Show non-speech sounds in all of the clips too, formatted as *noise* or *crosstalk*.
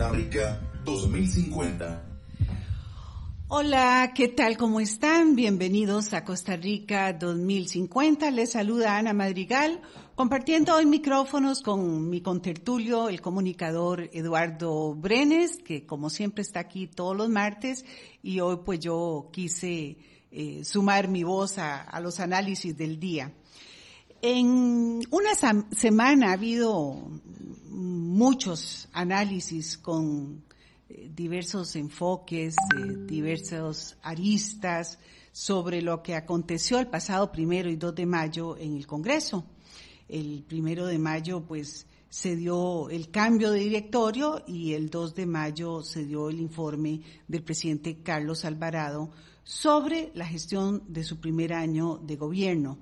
Costa Rica 2050. Hola, ¿qué tal? ¿Cómo están? Bienvenidos a Costa Rica 2050. Les saluda Ana Madrigal, compartiendo hoy micrófonos con mi contertulio, el comunicador Eduardo Brenes, que como siempre está aquí todos los martes, y hoy pues yo quise eh, sumar mi voz a, a los análisis del día. En una semana ha habido muchos análisis con diversos enfoques, eh, diversos aristas sobre lo que aconteció el pasado primero y 2 de mayo en el Congreso. El primero de mayo, pues, se dio el cambio de directorio y el 2 de mayo se dio el informe del presidente Carlos Alvarado sobre la gestión de su primer año de gobierno.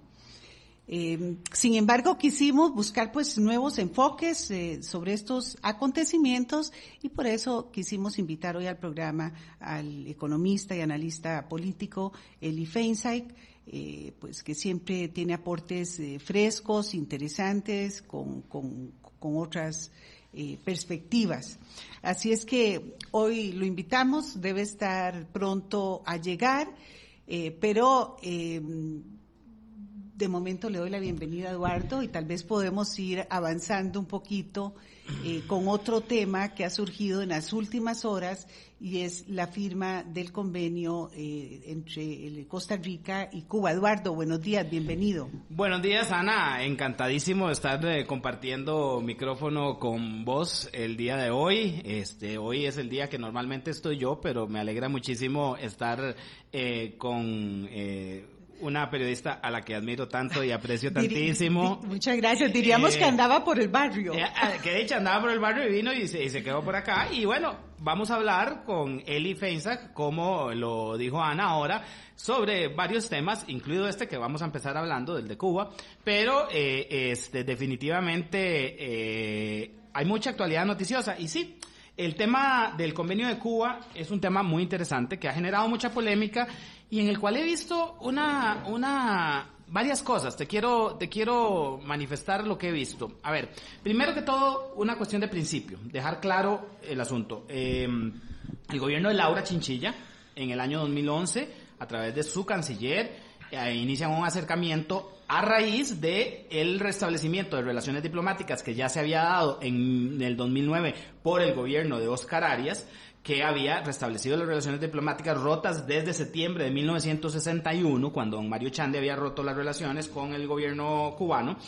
Eh, sin embargo, quisimos buscar pues nuevos enfoques eh, sobre estos acontecimientos y por eso quisimos invitar hoy al programa al economista y analista político Eli Feinsack, eh, pues que siempre tiene aportes eh, frescos, interesantes, con, con, con otras perspectivas. Así es que hoy lo invitamos, debe estar pronto a llegar, pero de momento le doy la bienvenida a Eduardo y tal vez podemos ir avanzando un poquito eh, con otro tema que ha surgido en las últimas horas y es la firma del convenio eh, entre Costa Rica y Cuba. Eduardo, buenos días, bienvenido. Buenos días, Ana. Encantadísimo de estar eh, compartiendo micrófono con vos el día de hoy. Este, hoy es el día que normalmente estoy yo, pero me alegra muchísimo estar con una periodista a la que admiro tanto y aprecio tantísimo. Muchas gracias. Diríamos que eh, andaba por el barrio. Eh, ah, que de hecho andaba por el barrio y vino y se, quedó por acá. Y bueno, vamos a hablar con Eli Feinsack, como lo dijo Ana ahora, sobre varios temas, incluido este que vamos a empezar hablando, del de Cuba. Pero eh, este, definitivamente hay mucha actualidad noticiosa. Y sí, el tema del convenio de Cuba es un tema muy interesante que ha generado mucha polémica y en el cual he visto una, una, varias cosas. Te quiero, te quiero manifestar lo que he visto. A ver, primero que todo, una cuestión de principio, dejar claro el asunto. Em, el gobierno de Laura Chinchilla, en el año 2011, a través de su canciller, eh, inician un acercamiento a raíz de el restablecimiento de relaciones diplomáticas que ya se había dado en el 2009 por el gobierno de Oscar Arias que había restablecido las relaciones diplomáticas rotas desde septiembre de 1961, cuando don Mario Chande había roto las relaciones con el gobierno cubano.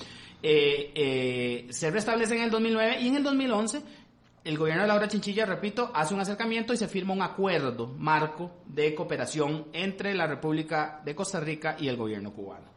Eh, eh, se restablece en el 2009 y en el 2011 el gobierno de Laura Chinchilla, repito, hace un acercamiento y se firma un acuerdo marco de cooperación entre la República de Costa Rica y el gobierno cubano.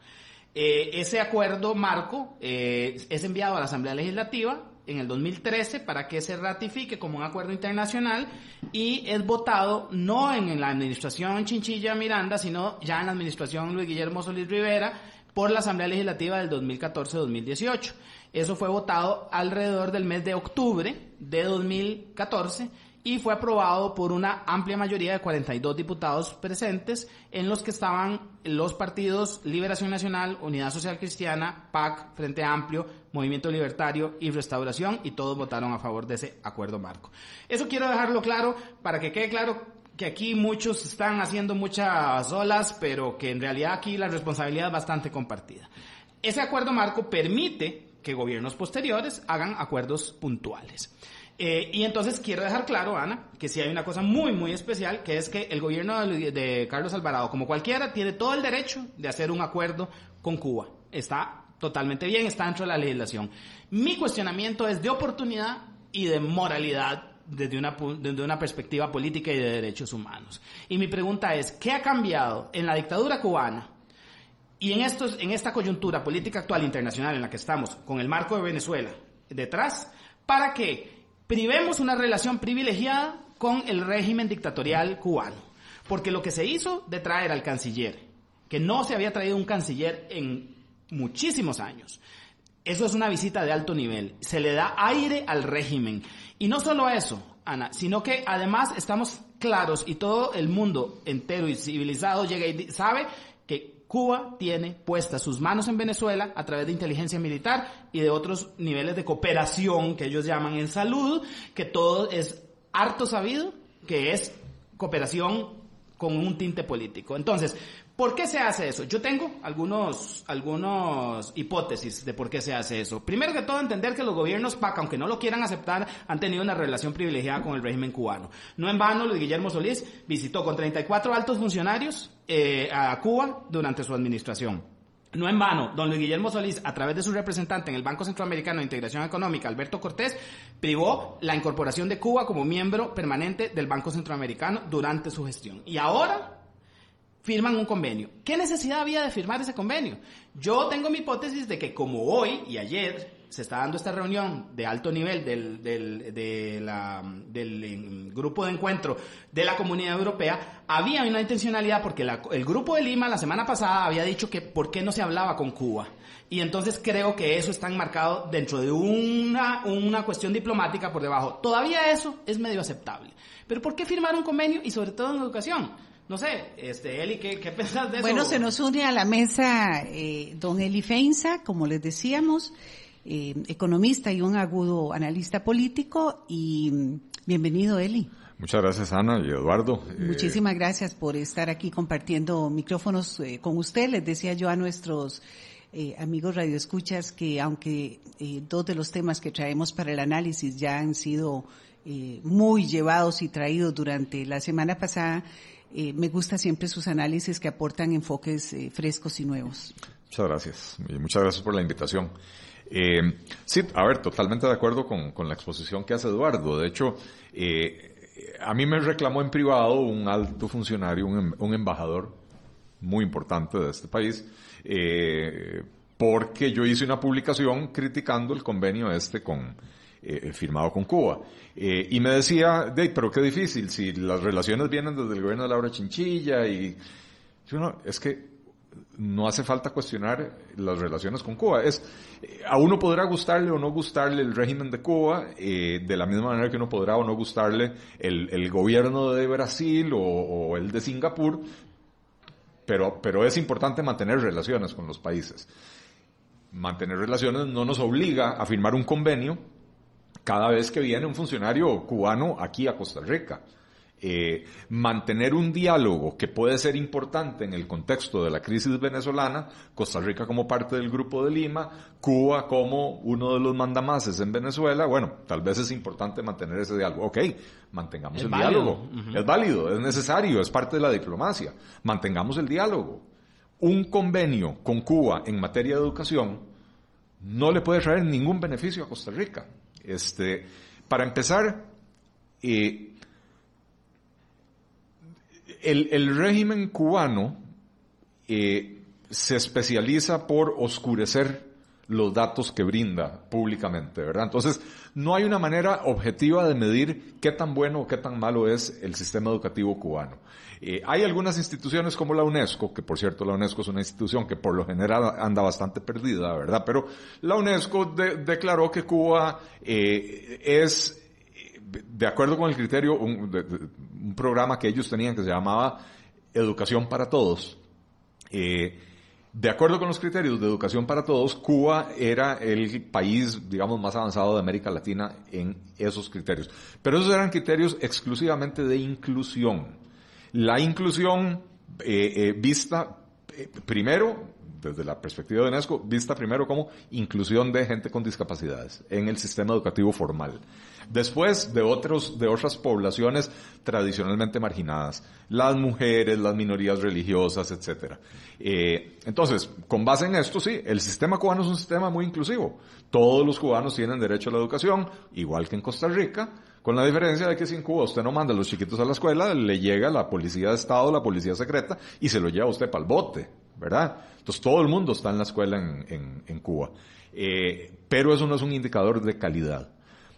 Eh, ese acuerdo marco es enviado a la Asamblea Legislativa en el 2013 para que se ratifique como un acuerdo internacional y es votado no en la administración Chinchilla Miranda, sino ya en la administración Luis Guillermo Solís Rivera por la Asamblea Legislativa del 2014-2018. Eso fue votado alrededor del mes de octubre de 2014 y fue aprobado por una amplia mayoría de 42 diputados presentes, en los que estaban los partidos Liberación Nacional, Unidad Social Cristiana, PAC, Frente Amplio, Movimiento Libertario y Restauración, y todos votaron a favor de ese acuerdo marco. Eso quiero dejarlo claro para que quede claro que aquí muchos están haciendo muchas olas, pero que en realidad aquí la responsabilidad es bastante compartida. Ese acuerdo marco permite que gobiernos posteriores hagan acuerdos puntuales. Eh, y entonces quiero dejar claro, Ana, que si hay una cosa muy, muy especial, que es que el gobierno de, Carlos Alvarado, como cualquiera, tiene todo el derecho de hacer un acuerdo con Cuba. Está totalmente bien, está dentro de la legislación. Mi cuestionamiento es de oportunidad y de moralidad desde una, desde una perspectiva política y de derechos humanos. Y mi pregunta es, ¿qué ha cambiado en la dictadura cubana y en, estos, en esta coyuntura política actual internacional en la que estamos, con el marco de Venezuela detrás, para que privemos una relación privilegiada con el régimen dictatorial cubano. Porque lo que se hizo de traer al canciller, que no se había traído un canciller en muchísimos años, eso es una visita de alto nivel. Se le da aire al régimen. Y no solo eso, Ana, sino que además estamos claros y todo el mundo entero y civilizado llega y sabe que Cuba tiene puestas sus manos en Venezuela a través de inteligencia militar y de otros niveles de cooperación que ellos llaman en salud, que todo es harto sabido que es cooperación con un tinte político. Entonces, ¿Por qué se hace eso? Yo tengo algunos, algunos hipótesis de por qué se hace eso. Primero que todo, entender que los gobiernos PAC, aunque no lo quieran aceptar, han tenido una relación privilegiada con el régimen cubano. No en vano, Luis Guillermo Solís visitó con 34 altos funcionarios eh, a Cuba durante su administración. No en vano, don Luis Guillermo Solís, a través de su representante en el Banco Centroamericano de Integración Económica, Alberto Cortés, privó la incorporación de Cuba como miembro permanente del Banco Centroamericano durante su gestión. Y ahora firman un convenio. ¿Qué necesidad había de firmar ese convenio? Yo tengo mi hipótesis de que como hoy y ayer se está dando esta reunión de alto nivel del, del, del grupo de encuentro de la Comunidad Europea, había una intencionalidad porque el grupo de Lima la semana pasada había dicho que por qué no se hablaba con Cuba. Y entonces creo que eso está enmarcado dentro de una, una cuestión diplomática por debajo. Todavía eso es medio aceptable. Pero ¿por qué firmar un convenio y sobre todo en educación? No sé, este, Eli, ¿qué, qué *laughs* pensás de eso? Bueno, se nos une a la mesa eh, don Eli Feinza, como les decíamos, eh, economista y un agudo analista político. Y mm, bienvenido, Eli. Muchas gracias, Ana y Eduardo. Eh, Muchísimas gracias por estar aquí compartiendo micrófonos con usted. Les decía yo a nuestros amigos radioescuchas que aunque dos de los temas que traemos para el análisis ya han sido muy llevados y traídos durante la semana pasada, eh, me gusta siempre sus análisis que aportan enfoques eh, frescos y nuevos. Muchas gracias. Y muchas gracias por la invitación. Eh, sí, a ver, totalmente de acuerdo con, con, la exposición que hace Eduardo. De hecho, a mí me reclamó en privado un alto funcionario, un, em, un embajador muy importante de este país, porque yo hice una publicación criticando el convenio este con, eh, firmado con Cuba. Eh, y me decía, de, pero qué difícil, si las relaciones vienen desde el gobierno de Laura Chinchilla y... Yo no, es que no hace falta cuestionar las relaciones con Cuba. Es, a uno podrá gustarle o no gustarle el régimen de Cuba, eh, de la misma manera que uno podrá o no gustarle el, el gobierno de Brasil o, o, el de Singapur, pero, pero es importante mantener relaciones con los países. Mantener relaciones no nos obliga a firmar un convenio cada vez que viene un funcionario cubano aquí a Costa Rica. Eh, mantener un diálogo que puede ser importante en el contexto de la crisis venezolana, Costa Rica como parte del Grupo de Lima, Cuba como uno de los mandamases en Venezuela, bueno, tal vez es importante mantener ese diálogo. Ok, mantengamos el diálogo. Es válido, es necesario, es parte de la diplomacia. Mantengamos el diálogo. Un convenio con Cuba en materia de educación no le puede traer ningún beneficio a Costa Rica. Este, para empezar, eh, el, régimen cubano eh, se especializa por oscurecer los datos que brinda públicamente, ¿verdad? Entonces, no hay una manera objetiva de medir qué tan bueno o qué tan malo es el sistema educativo cubano. Eh, hay algunas instituciones como la UNESCO, que por cierto la UNESCO es una institución que por lo general anda bastante perdida, ¿verdad? Pero la UNESCO declaró que Cuba eh, es, de acuerdo con el criterio, un, programa que ellos tenían que se llamaba Educación para Todos. Eh, de acuerdo con los criterios de educación para todos, Cuba era el país, digamos, más avanzado de América Latina en esos criterios. Pero esos eran criterios exclusivamente de inclusión. La inclusión eh, eh, vista eh, primero desde la perspectiva de UNESCO, vista primero como inclusión de gente con discapacidades en el sistema educativo formal. Después de otros, de otras poblaciones tradicionalmente marginadas, las mujeres, las minorías religiosas, etc. Eh, entonces, con base en esto, sí, el sistema cubano es un sistema muy inclusivo. Todos los cubanos tienen derecho a la educación, igual que en Costa Rica, con la diferencia de que si en Cuba usted no manda a los chiquitos a la escuela, le llega la policía de Estado, la policía secreta, y se lo lleva usted para el bote, ¿verdad? Entonces todo el mundo está en la escuela en, Cuba. Eh, pero eso no es un indicador de calidad.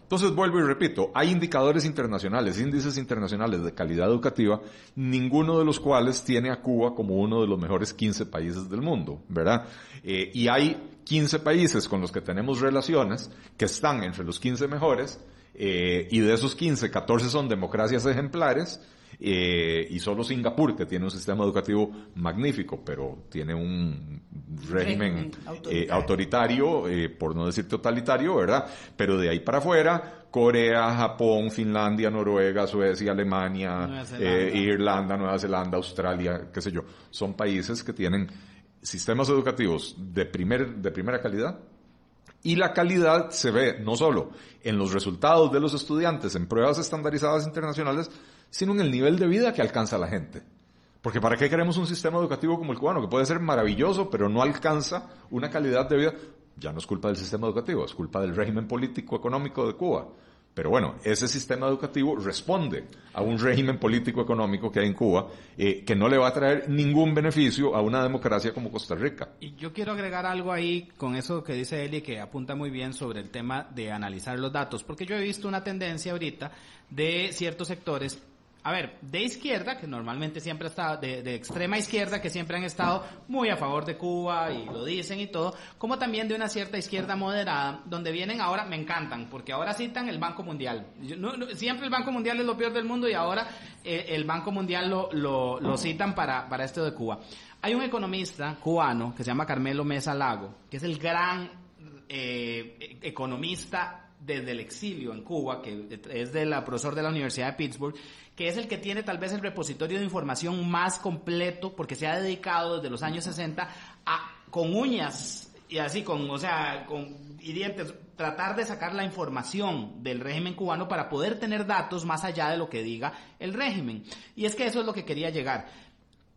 Entonces vuelvo y repito, hay indicadores internacionales, índices internacionales de calidad educativa, ninguno de los cuales tiene a Cuba como uno de los mejores 15 países del mundo, ¿verdad? Eh, y hay 15 países con los que tenemos relaciones que están entre los 15 mejores, eh, y de esos 15, 14 son democracias ejemplares, Eh, y solo Singapur, que tiene un sistema educativo magnífico, pero tiene un régimen, Régimen eh, autoritario, eh, por no decir totalitario, ¿verdad? Pero de ahí para afuera, Corea, Japón, Finlandia, Noruega, Suecia, Alemania, Nueva eh, Irlanda, Nueva Zelanda, Australia, qué sé yo, son países que tienen sistemas educativos de, primer, de primera calidad y la calidad se ve no solo en los resultados de los estudiantes en pruebas estandarizadas internacionales, sino en el nivel de vida que alcanza la gente. Porque ¿para qué queremos un sistema educativo como el cubano, que puede ser maravilloso, pero no alcanza una calidad de vida? Ya no es culpa del sistema educativo, es culpa del régimen político económico de Cuba. Pero bueno, ese sistema educativo responde a un régimen político económico que hay en Cuba eh, que no le va a traer ningún beneficio a una democracia como Costa Rica. Y yo quiero agregar algo ahí con eso que dice Eli, que apunta muy bien sobre el tema de analizar los datos, porque yo he visto una tendencia ahorita de ciertos sectores, a ver, de izquierda, que normalmente siempre ha estado, de, extrema izquierda, que siempre han estado muy a favor de Cuba y lo dicen y todo, como también de una cierta izquierda moderada, donde vienen ahora, me encantan, porque ahora citan el Banco Mundial. Siempre el Banco Mundial es lo peor del mundo y ahora eh, el Banco Mundial lo, lo, citan para, para esto de Cuba. Hay un economista cubano que se llama Carmelo Mesa Lago, que es el gran eh, economista desde el exilio en Cuba, que es del profesor de la Universidad de Pittsburgh, que es el que tiene tal vez el repositorio de información más completo, porque se ha dedicado desde los años 60 a, con uñas y así, con, o sea, con dientes, tratar de sacar la información del régimen cubano para poder tener datos más allá de lo que diga el régimen. Y es que eso es lo que quería llegar.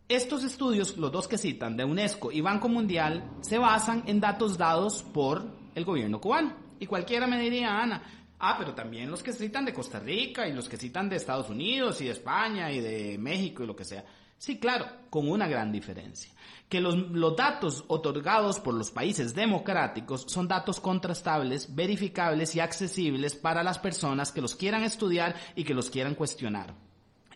Estos estudios, los dos que citan, de UNESCO y Banco Mundial, se basan en datos dados por el gobierno cubano. Y cualquiera me diría, Ana, ah, pero también los que citan de Costa Rica y los que citan de Estados Unidos y de España y de México y lo que sea. Sí, claro, con una gran diferencia. Que los, los datos otorgados por los países democráticos son datos contrastables, verificables y accesibles para las personas que los quieran estudiar y que los quieran cuestionar.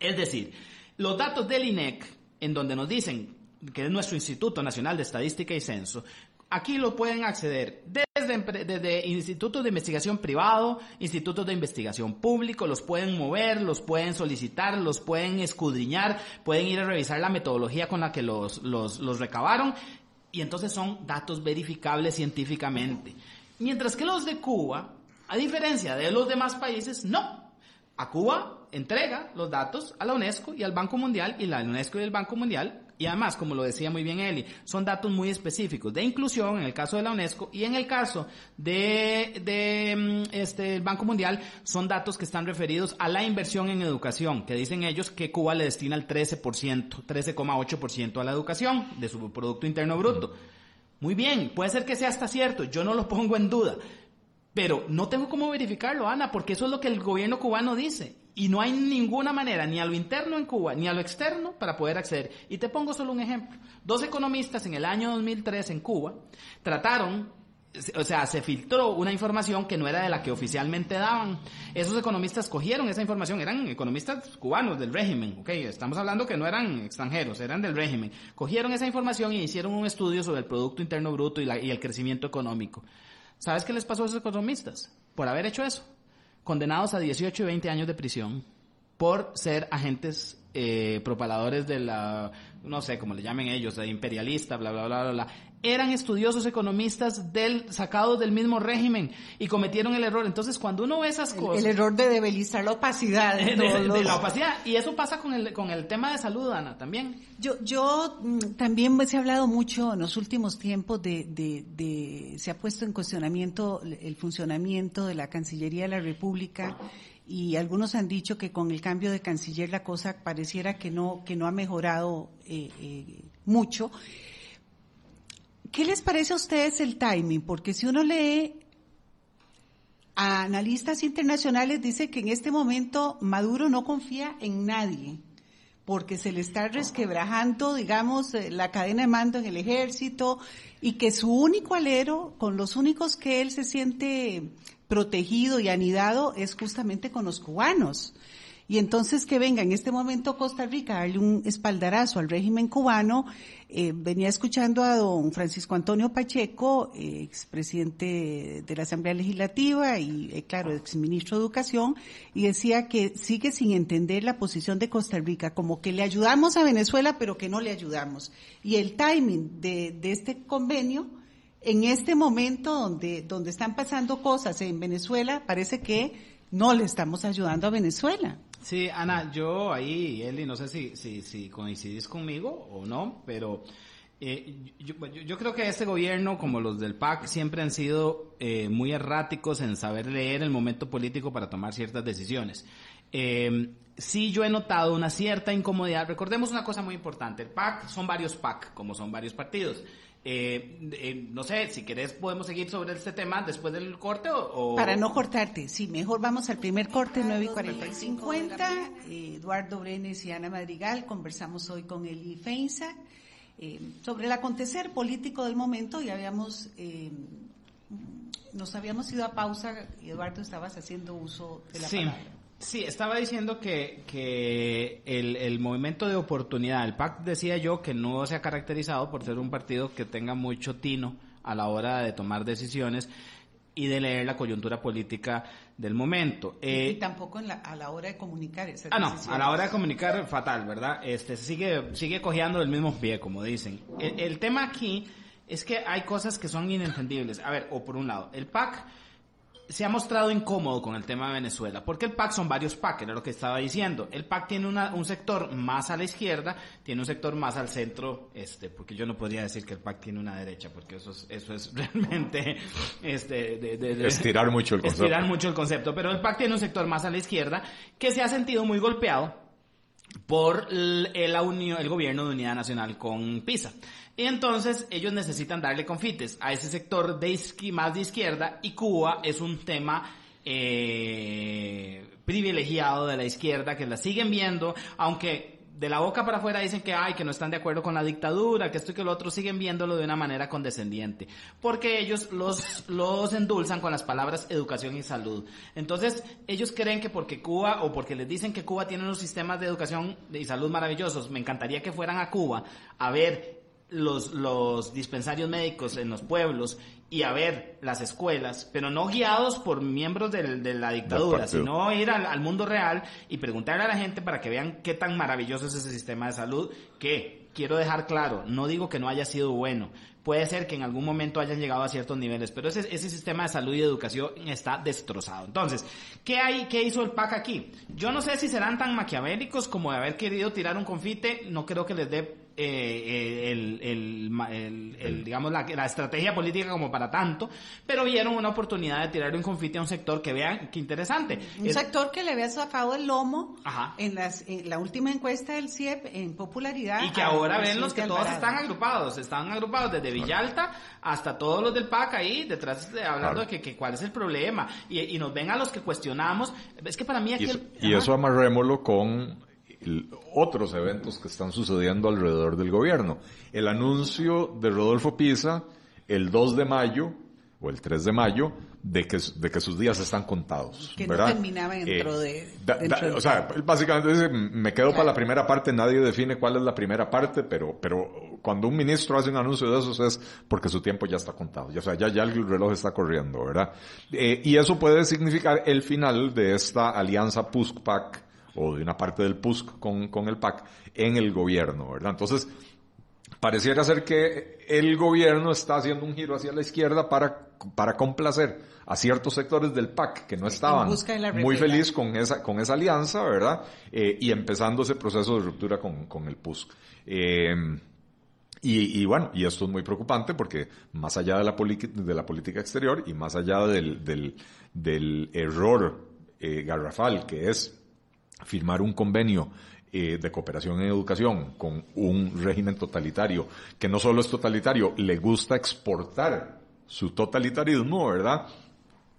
Es decir, los datos del INEC, en donde nos dicen que es nuestro Instituto Nacional de Estadística y Censo, aquí lo pueden acceder desde, institutos de investigación privado, institutos de investigación público, los pueden mover, los pueden solicitar, los pueden escudriñar, pueden ir a revisar la metodología con la que los, los, los recabaron y entonces son datos verificables científicamente. Mientras que los de Cuba, a diferencia de los demás países, no. A Cuba entrega los datos a la UNESCO y al Banco Mundial y la UNESCO y el Banco Mundial y además, como lo decía muy bien Eli, son datos muy específicos de inclusión en el caso de la UNESCO y en el caso de, mm, este Banco Mundial son datos que están referidos a la inversión en educación, que dicen ellos que Cuba le destina el 13%, 13,8% a la educación de su producto interno bruto. Muy bien, puede ser que sea hasta cierto, yo no lo pongo en duda. Pero no tengo cómo verificarlo, Ana, porque eso es lo que el gobierno cubano dice. Y no hay ninguna manera, ni a lo interno en Cuba, ni a lo externo, para poder acceder. Y te pongo solo un ejemplo. Dos economistas en el año 2003 en Cuba trataron, o sea, se filtró una información que no era de la que oficialmente daban. Esos economistas cogieron esa información, eran economistas cubanos del régimen, ok, estamos hablando que no eran extranjeros, eran del régimen. Cogieron esa información y hicieron un estudio sobre el Producto Interno Bruto y, y el crecimiento económico. ¿Sabes qué les pasó a esos economistas? Por haber hecho eso. Condenados a 18 y 20 años de prisión por ser agentes eh, propaladores de la, no sé cómo le llamen ellos, de imperialista, bla, bla, bla, bla, bla. Eran estudiosos economistas del, sacados del mismo régimen y cometieron el error. Entonces, cuando uno ve esas cosas... el error de debilizar la opacidad. *laughs* de, la opacidad. Y eso pasa con el, con el tema de salud, Ana, también. Yo, yo mm, también pues, se ha hablado mucho en los últimos tiempos de, de, de- se ha puesto en cuestionamiento el funcionamiento de la Cancillería de la República y algunos han dicho que con el cambio de canciller la cosa pareciera que no que no ha mejorado eh, eh, mucho. ¿Qué les parece a ustedes el timing? Porque si uno lee a analistas internacionales dice que en este momento Maduro no confía en nadie porque se le está resquebrajando, digamos, eh, la cadena de mando en el ejército y que su único alero, con los únicos que él se siente protegido y anidado, es justamente con los cubanos. Y entonces que venga en este momento Costa Rica a darle un espaldarazo al régimen cubano. Eh, venía escuchando a don Francisco Antonio Pacheco, eh, expresidente de la Asamblea Legislativa y, eh, claro, exministro de Educación, y decía que sigue sin entender la posición de Costa Rica, como que le ayudamos a Venezuela, pero que no le ayudamos. Y el timing de, de este convenio, en este momento donde, donde están pasando cosas en Venezuela, parece que no le estamos ayudando a Venezuela. Sí, Ana, yo ahí, Eli, no sé si, si, si coincidís conmigo o no, pero eh, yo, creo que este gobierno, como los del PAC, siempre han sido eh, muy erráticos en saber leer el momento político para tomar ciertas decisiones. Eh, sí, yo he notado una cierta incomodidad. Recordemos una cosa muy importante, el PAC son varios PAC, como son varios partidos. Eh, eh, no sé, si querés podemos seguir sobre este tema después del corte o... Para no cortarte, sí, mejor vamos al primer corte, 9 y 40 y 50. Eduardo Brenes y Ana Madrigal conversamos hoy con Eli Feinsack eh, sobre el acontecer político del momento y habíamos... Eh, nos habíamos ido a pausa y Eduardo estabas haciendo uso de la sí. palabra. Sí, estaba diciendo que, que el, el, movimiento de oportunidad, el PAC decía yo que no se ha caracterizado por ser un partido que tenga mucho tino a la hora de tomar decisiones y de leer la coyuntura política del momento. Eh, y tampoco en la, a la hora de comunicar esas Ah, no, decisiones. a la hora de comunicar fatal, ¿verdad? Este sigue sigue cojeando del mismo pie, como dicen. El, el tema aquí es que hay cosas que son inentendibles. A ver, o por un lado, el PAC se ha mostrado incómodo con el tema de Venezuela, porque el PAC son varios PAC, era lo que estaba diciendo. El PAC tiene una, un sector más a la izquierda, tiene un sector más al centro, este, porque yo no podría decir que el PAC tiene una derecha, porque eso es, eso es *laughs* realmente, este, de, de, de, estirar mucho el *laughs* concepto. Estirar mucho el concepto, pero el PAC tiene un sector más a la izquierda que se ha sentido muy golpeado por el, la unión, el gobierno de unidad nacional con PISA. Y entonces ellos necesitan darle confites a ese sector de más de izquierda y Cuba es un tema eh, privilegiado de la izquierda que la siguen viendo, aunque de la boca para afuera dicen que ay que no están de acuerdo con la dictadura, que esto y que lo otro siguen viéndolo de una manera condescendiente, porque ellos los los endulzan con las palabras educación y salud. Entonces, ellos creen que porque Cuba o porque les dicen que Cuba tiene unos sistemas de educación y salud maravillosos, me encantaría que fueran a Cuba a ver los, los dispensarios médicos en los pueblos y a ver las escuelas, pero no guiados por miembros del, de la dictadura, sino ir al, al, mundo real y preguntarle a la gente para que vean qué tan maravilloso es ese sistema de salud, que quiero dejar claro, no digo que no haya sido bueno, puede ser que en algún momento hayan llegado a ciertos niveles, pero ese, ese sistema de salud y educación está destrozado. Entonces, ¿qué hay, qué hizo el PAC aquí? Yo no sé si serán tan maquiavélicos como de haber querido tirar un confite, no creo que les dé eh, el, el, el, el, digamos la, la, estrategia política como para tanto, pero vieron una oportunidad de tirar un confite a un sector que vean qué interesante. Un es, sector que le había sacado el lomo ajá. en, las, en la última encuesta del CIEP en popularidad. Y que ahora ven los que todos están agrupados, están agrupados desde Villalta hasta todos los del PAC ahí detrás de, hablando claro. de que, que, cuál es el problema y, y, nos ven a los que cuestionamos. Es que para mí aquí y eso, y eso amarrémoslo con otros eventos que están sucediendo alrededor del gobierno. El anuncio de Rodolfo Pisa el 2 de mayo o el 3 de mayo de que, de que sus días están contados. Que ¿verdad? no terminaba dentro eh, de... Da, dentro da, o sea, básicamente dice, me quedo claro. para la primera parte, nadie define cuál es la primera parte, pero, pero cuando un ministro hace un anuncio de esos es porque su tiempo ya está contado. Ya, o sea, ya, ya el reloj está corriendo, ¿verdad? Eh, y eso puede significar el final de esta alianza PUSC-PAC o de una parte del PUSC con, con el PAC en el gobierno, ¿verdad? Entonces, pareciera ser que el gobierno está haciendo un giro hacia la izquierda para, para complacer a ciertos sectores del PAC que no estaban muy felices con esa, con esa alianza, ¿verdad? Eh, y empezando ese proceso de ruptura con, con el PUSC. Eh, y, y, bueno, y esto es muy preocupante porque más allá de la, de la política exterior y más allá del, del, del error eh, garrafal que es firmar un convenio eh, de cooperación en educación con un régimen totalitario, que no solo es totalitario, le gusta exportar su totalitarismo, ¿verdad?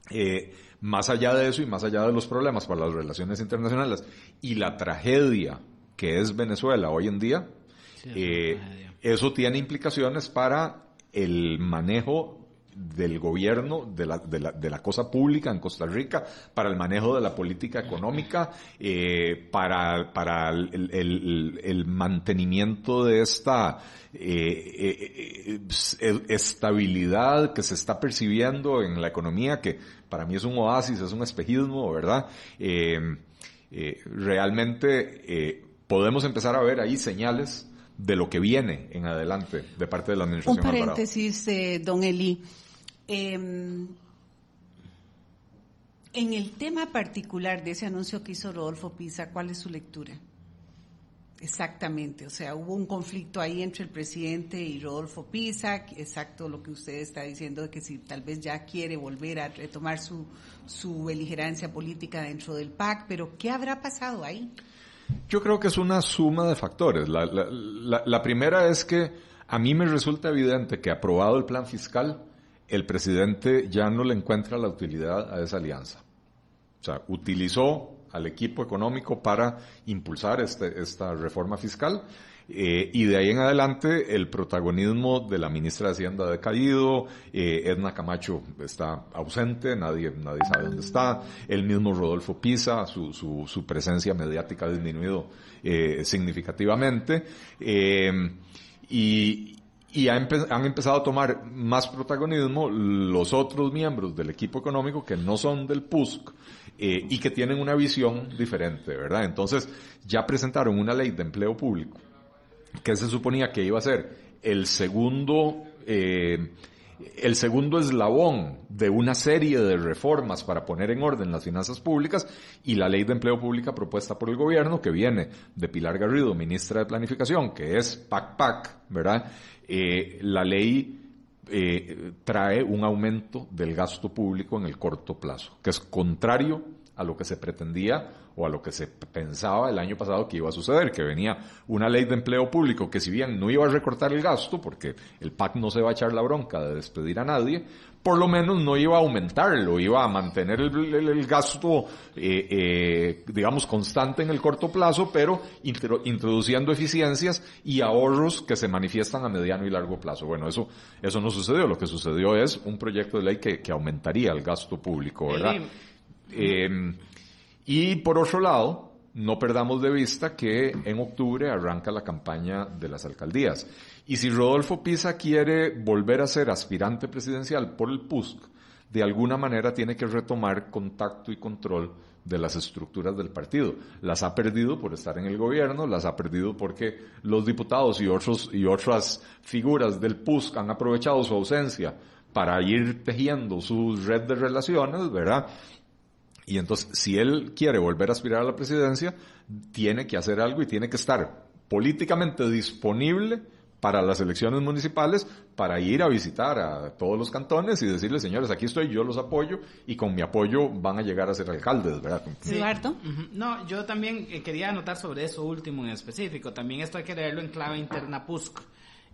Eh, más allá de eso y más allá de los problemas para las relaciones internacionales y la tragedia que es Venezuela hoy en día, sí, eh, eso tiene implicaciones para el manejo del gobierno, de la, de, la, de la cosa pública en Costa Rica, para el manejo de la política económica, eh, para, para el, el, el, mantenimiento de esta eh, eh, estabilidad que se está percibiendo en la economía, que para mí es un oasis, es un espejismo, ¿verdad? realmente podemos empezar a ver ahí señales de lo que viene en adelante de parte de la administración. Un paréntesis, eh, don Eli. Em, en el tema particular de ese anuncio que hizo Rodolfo Pisa, ¿cuál es su lectura? Exactamente, o sea, hubo un conflicto ahí entre el presidente y Rodolfo Pisa, exacto lo que usted está diciendo, de que si tal vez ya quiere volver a retomar su, su beligerancia política dentro del PAC, pero ¿qué habrá pasado ahí? Yo creo que es una suma de factores. La, la, la, primera es que a mí me resulta evidente que aprobado el plan fiscal, el presidente ya no le encuentra la utilidad a esa alianza. O sea, utilizó al equipo económico para impulsar este, esta reforma fiscal eh, y de ahí en adelante el protagonismo de la ministra de Hacienda ha decaído, eh, Edna Camacho está ausente, nadie, nadie sabe dónde está, el mismo Rodolfo Pisa, su, su, su presencia mediática ha disminuido eh, significativamente, y, y han empezado a tomar más protagonismo los otros miembros del equipo económico que no son del PUSC y que tienen una visión diferente, ¿verdad? Entonces ya presentaron una ley de empleo público que se suponía que iba a ser el segundo, eh, el segundo eslabón de una serie de reformas para poner en orden las finanzas públicas y la ley de empleo pública propuesta por el gobierno, que viene de Pilar Garrido, ministra de Planificación, que es PAC-PAC, ¿verdad? Eh, la ley eh, trae un aumento del gasto público en el corto plazo, que es contrario a lo que se pretendía o a lo que se pensaba el año pasado que iba a suceder, que venía una ley de empleo público que si bien no iba a recortar el gasto, porque el PAC no se va a echar la bronca de despedir a nadie, por lo menos no iba a aumentarlo, iba a mantener el, gasto, eh, eh, digamos, constante en el corto plazo, pero introduciendo eficiencias y ahorros que se manifiestan a mediano y largo plazo. Bueno, eso, eso no sucedió. Lo que sucedió es un proyecto de ley que, que aumentaría el gasto público, ¿verdad? Eh, y por otro lado, no perdamos de vista que en octubre arranca la campaña de las alcaldías. Y si Rodolfo Pisa quiere volver a ser aspirante presidencial por el PUSC, de alguna manera tiene que retomar contacto y control de las estructuras del partido. Las ha perdido por estar en el gobierno, las ha perdido porque los diputados y, otros, y otras figuras del PUSC han aprovechado su ausencia para ir tejiendo su red de relaciones, ¿verdad? Y entonces, si él quiere volver a aspirar a la presidencia, tiene que hacer algo y tiene que estar políticamente disponible para las elecciones municipales, para ir a visitar a todos los cantones y decirles, señores, aquí estoy, yo los apoyo y con mi apoyo van a llegar a ser alcaldes, ¿verdad? Sí. Eduardo. No, yo también eh, quería anotar sobre eso último en específico. También esto hay que leerlo en clave interna PUSC.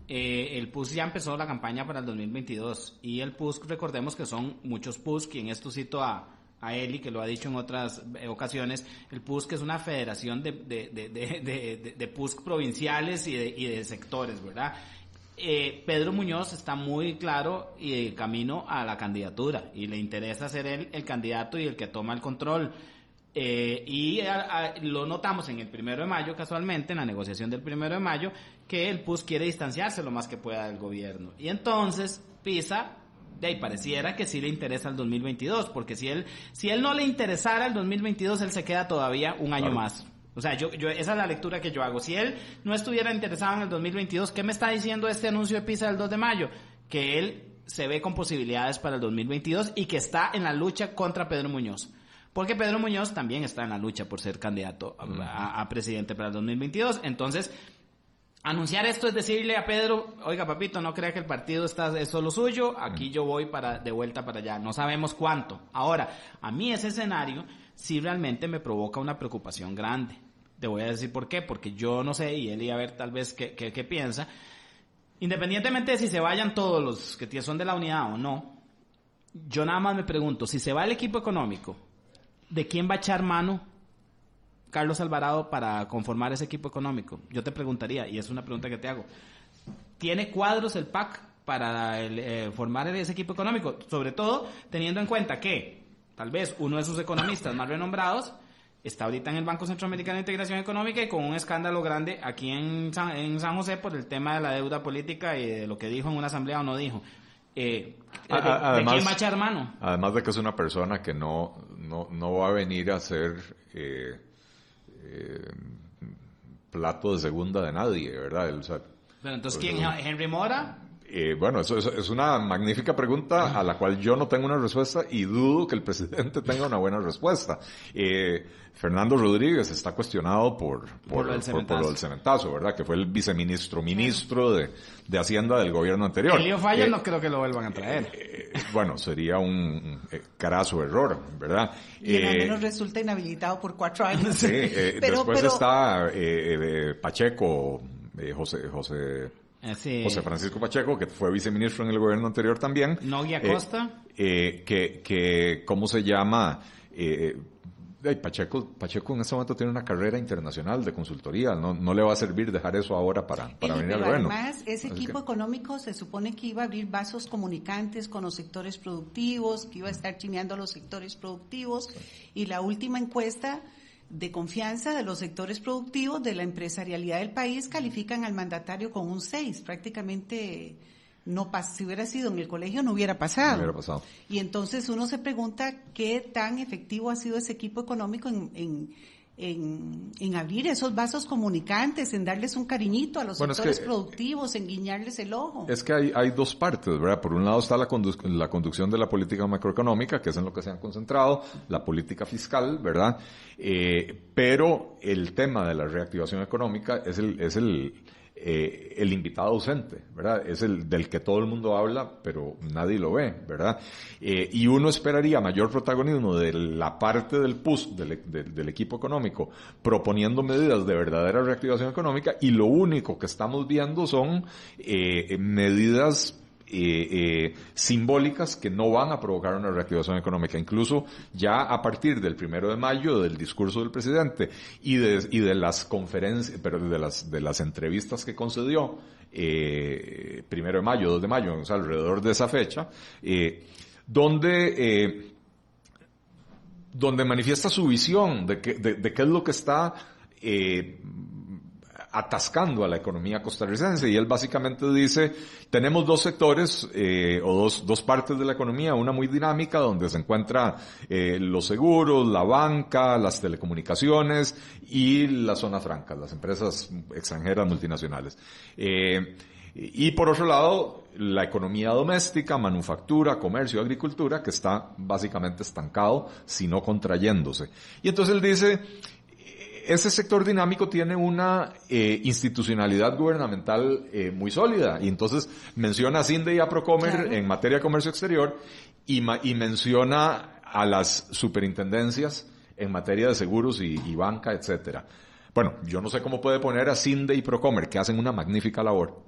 Eh, el PUSC ya empezó la campaña para el 2022 y el PUSC, recordemos que son muchos PUSC y en esto cito a a Eli, que lo ha dicho en otras eh, ocasiones, el PUSC es una federación de, de, de, de PUSC provinciales y de, sectores, ¿verdad? Eh, Pedro Muñoz está muy claro y camino a la candidatura y le interesa ser él el candidato y el que toma el control. Eh, y lo notamos en el primero de mayo, casualmente, en la negociación del primero de mayo, que el PUS quiere distanciarse lo más que pueda del gobierno. Y entonces Pisa de ahí pareciera que sí le interesa el 2022, porque si él, si él no le interesara el 2022, él se queda todavía un año más. O sea, yo, yo, esa es la lectura que yo hago. Si él no estuviera interesado en el 2022, ¿qué me está diciendo este anuncio de PISA del 2 de mayo? Que él se ve con posibilidades para el 2022 y que está en la lucha contra Pedro Muñoz. Porque Pedro Muñoz también está en la lucha por ser candidato a, a presidente para el 2022. Entonces, Anunciar esto es decirle a Pedro, oiga papito, no crea que el partido está, es solo suyo, aquí yo voy para, de vuelta para allá, no sabemos cuánto. Ahora, a mí ese escenario sí realmente me provoca una preocupación grande. Te voy a decir por qué, porque yo no sé, y él iba a ver tal vez qué, qué, qué piensa. Independientemente de si se vayan todos los que son de la unidad o no, yo nada más me pregunto, si se va el equipo económico, ¿de quién va a echar mano Carlos Alvarado para conformar ese equipo económico? Yo te preguntaría, y es una pregunta que te hago, ¿tiene cuadros el PAC para el, eh, formar ese equipo económico, sobre todo teniendo en cuenta que tal vez uno de sus economistas más renombrados está ahorita en el Banco Centroamericano de Integración Económica y con un escándalo grande aquí en San, en San José por el tema de la deuda política y de lo que dijo en una asamblea o no dijo. Eh, ¿de- de, a- además- quién va a echar mano? Además de que es una persona que no, no, no va a venir a ser eh, eh, plato de segunda de nadie, ¿verdad? O sea, Pero entonces, ¿quién? ¿Henry Mora? Eh, bueno, eso, eso es una magnífica pregunta a la cual yo no tengo una respuesta y dudo que el *laughs* presidente tenga una buena respuesta. Eh, Fernando Rodríguez está cuestionado por, por, Por lo del por- por cementazo. lo del cementazo, ¿verdad? Que fue el viceministro, ministro de, de Hacienda del gobierno anterior. El lío falla, Eh, no creo que lo vuelvan a traer. eh, bueno, sería un eh, carazo error, ¿verdad? Y al menos resulta inhabilitado por cuatro años. Sí, eh, *laughs* Pero- después pero- está eh, eh, Pacheco, eh, José, José, sí. José Francisco Pacheco, que fue viceministro en el gobierno anterior también. Nogui Eh, Acosta. eh, que, que, ¿cómo se llama? Eh, eh, Pacheco, Pacheco en este momento tiene una carrera internacional de consultoría, no, no le va a servir dejar eso ahora para, para venir al gobierno. además, ese Así equipo que- económico se supone que iba a abrir vasos comunicantes con los sectores productivos, que iba a estar chineando a los sectores productivos. Y la última encuesta de confianza de los sectores productivos de la empresarialidad del país califican al mandatario con un 6. Prácticamente no pas si hubiera sido en el colegio no hubiera pasado. No hubiera pasado. Y entonces uno se pregunta qué tan efectivo ha sido ese equipo económico en, en, en, en abrir esos vasos comunicantes, en darles un cariñito a los Bueno, es sectores que- productivos, en guiñarles el ojo. Es que hay, hay dos partes, ¿verdad? Por un lado está la, condu- la conducción de la política macroeconómica, que es en lo que se han concentrado, la política fiscal, ¿verdad? Eh, pero el tema de la reactivación económica es el, es el, eh, el invitado ausente, ¿verdad? Es el del que todo el mundo habla, pero nadie lo ve, ¿verdad? Eh, y uno esperaría mayor protagonismo de la parte del PUS, del, equipo económico, proponiendo medidas de verdadera reactivación económica, y lo único que estamos viendo son eh, medidas eh, eh, simbólicas que no van a provocar una reactivación económica. Incluso ya a partir del primero de mayo del discurso del presidente y de, y de las conferencias, pero de las, de las entrevistas que concedió, eh, primero de mayo, 2 de mayo, o sea, alrededor de esa fecha, donde, donde manifiesta su visión de, que, de, qué es lo que está atascando a la economía costarricense y él básicamente dice tenemos dos sectores eh, o dos, dos partes de la economía una muy dinámica donde se encuentra eh, los seguros la banca las telecomunicaciones y las zonas francas las empresas extranjeras multinacionales Eh, y por otro lado, la economía doméstica, manufactura, comercio, agricultura, que está básicamente estancado, sino contrayéndose. Y entonces él dice, ese sector dinámico tiene una eh, institucionalidad gubernamental eh, muy sólida. Y entonces menciona a Cinde y a Procomer Claro. en materia de comercio exterior y menciona a las superintendencias en materia de seguros y, y banca, etcétera. Bueno, yo no sé cómo puede poner a Cinde y Procomer, que hacen una magnífica labor,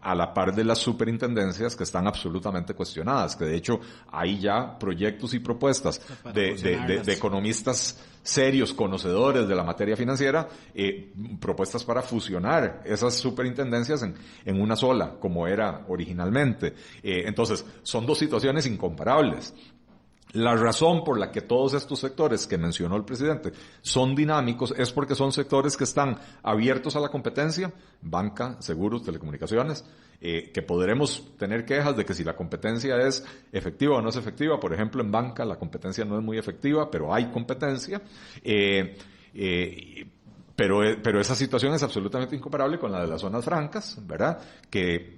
a la par de las superintendencias que están absolutamente cuestionadas, que de hecho hay ya proyectos y propuestas de, de- de- fusionarlas. de economistas serios, conocedores de la materia financiera, eh, propuestas para fusionar esas superintendencias en, en una sola, como era originalmente. Eh, entonces, son dos situaciones incomparables. La razón por la que todos estos sectores que mencionó el presidente son dinámicos es porque son sectores que están abiertos a la competencia, banca, seguros, telecomunicaciones, eh, que podremos tener quejas de que si la competencia es efectiva o no es efectiva, por ejemplo en banca la competencia no es muy efectiva, pero hay competencia, eh, eh, pero, pero esa situación es absolutamente incomparable con la de las zonas francas, ¿verdad? Que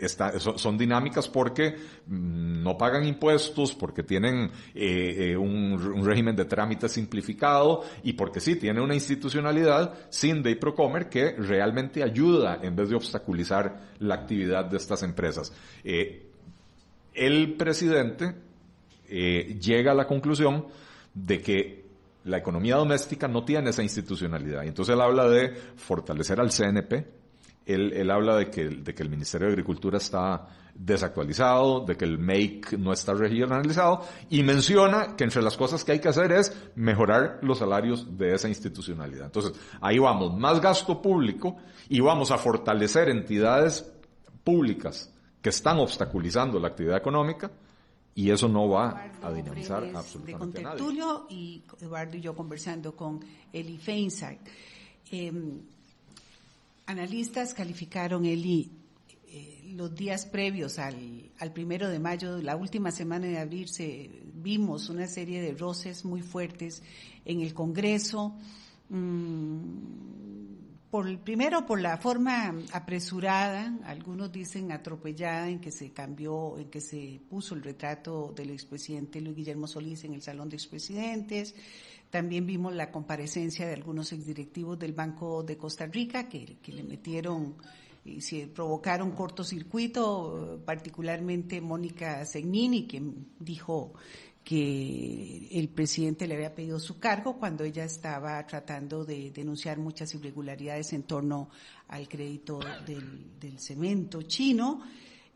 está- son, son dinámicas porque mm, no pagan impuestos, porque tienen eh, eh, un, régimen de trámite simplificado y porque sí, tiene una institucionalidad, Cinde y Procomer, que realmente ayuda en vez de obstaculizar la actividad de estas empresas. Eh, el presidente eh, llega a la conclusión de que la economía doméstica no tiene esa institucionalidad. Y entonces él habla de fortalecer al CNP, él, él habla de que, de que el Ministerio de Agricultura está desactualizado, de que el MAKE no está regionalizado, y menciona que entre las cosas que hay que hacer es mejorar los salarios de esa institucionalidad. Entonces, ahí vamos, más gasto público y vamos a fortalecer entidades públicas que están obstaculizando la actividad económica y eso no va a dinamizar absolutamente de a nadie. Y Eduardo y yo conversando con Eli Feinsack. Eh, analistas calificaron, Eli, eh, los días previos al, al primero de mayo, la última semana de abril, se, vimos una serie de roces muy fuertes en el Congreso. Mm, por primero por la forma apresurada, algunos dicen atropellada en que se cambió, en que se puso el retrato del expresidente Luis Guillermo Solís en el Salón de Expresidentes. También vimos la comparecencia de algunos exdirectivos del Banco de Costa Rica que, que le metieron y se provocaron cortocircuito, particularmente Mónica Segnini, que dijo que el presidente le había pedido su cargo cuando ella estaba tratando de denunciar muchas irregularidades en torno al crédito del, del cemento chino.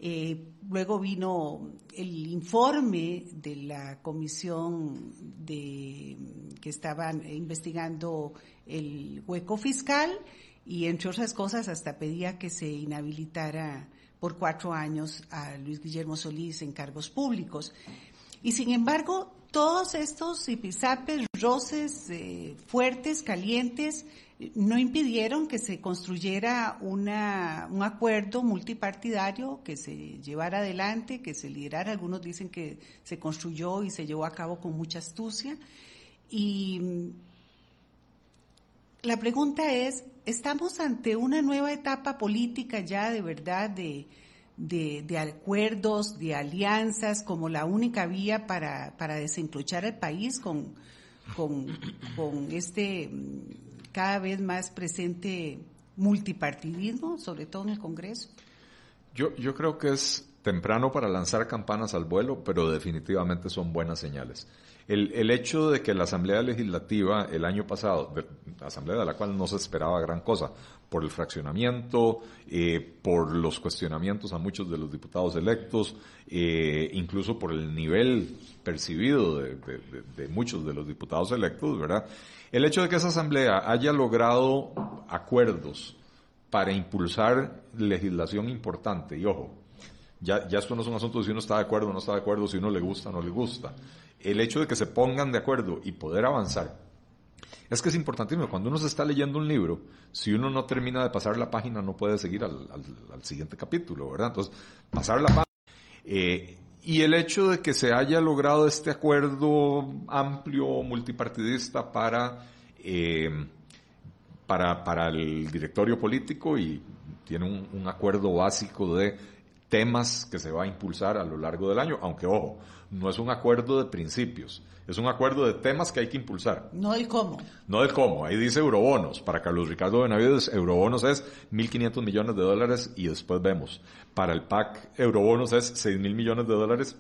Eh, luego vino el informe de la comisión de, que estaban investigando el hueco fiscal y entre otras cosas hasta pedía que se inhabilitara por cuatro años a Luis Guillermo Solís en cargos públicos. Y sin embargo, todos estos zipizapes, roces eh, fuertes, calientes, no impidieron que se construyera un acuerdo multipartidario que se llevara adelante, que se liderara. Algunos dicen que se construyó y se llevó a cabo con mucha astucia. Y la pregunta es, ¿estamos ante una nueva etapa política ya de verdad de, de, acuerdos, de alianzas, como la única vía para, para el país con, con, con este cada vez más presente multipartidismo, sobre todo en el Congreso? Yo, yo creo que es temprano para lanzar campanas al vuelo, pero definitivamente son buenas señales. El, el hecho de que la Asamblea Legislativa el año pasado, de- asamblea de la cual no se esperaba gran cosa, por el fraccionamiento, eh, por los cuestionamientos a muchos de los diputados electos, eh, incluso por el nivel percibido de, muchos de los diputados electos, ¿verdad? El hecho de que esa asamblea haya logrado acuerdos para impulsar legislación importante, y ojo, ya, ya esto no es un asunto de si uno está de acuerdo o no está de acuerdo, si uno le gusta o no le gusta. El hecho de que se pongan de acuerdo y poder avanzar es que es importantísimo. Cuando uno se está leyendo un libro, si uno no termina de pasar la página, no puede seguir al, siguiente capítulo, ¿verdad? Entonces, pasar la página. eh, y el hecho de que se haya logrado este acuerdo amplio, multipartidista para, eh, para, para el directorio político y tiene un, un acuerdo básico de temas que se va a impulsar a lo largo del año, aunque ojo, no es un acuerdo de principios, es un acuerdo de temas que hay que impulsar. No el cómo. No del cómo, ahí dice eurobonos. Para Carlos Ricardo Benavides, eurobonos es 1.500 millones de dólares y después vemos. Para el PAC, eurobonos es 6.000 millones de dólares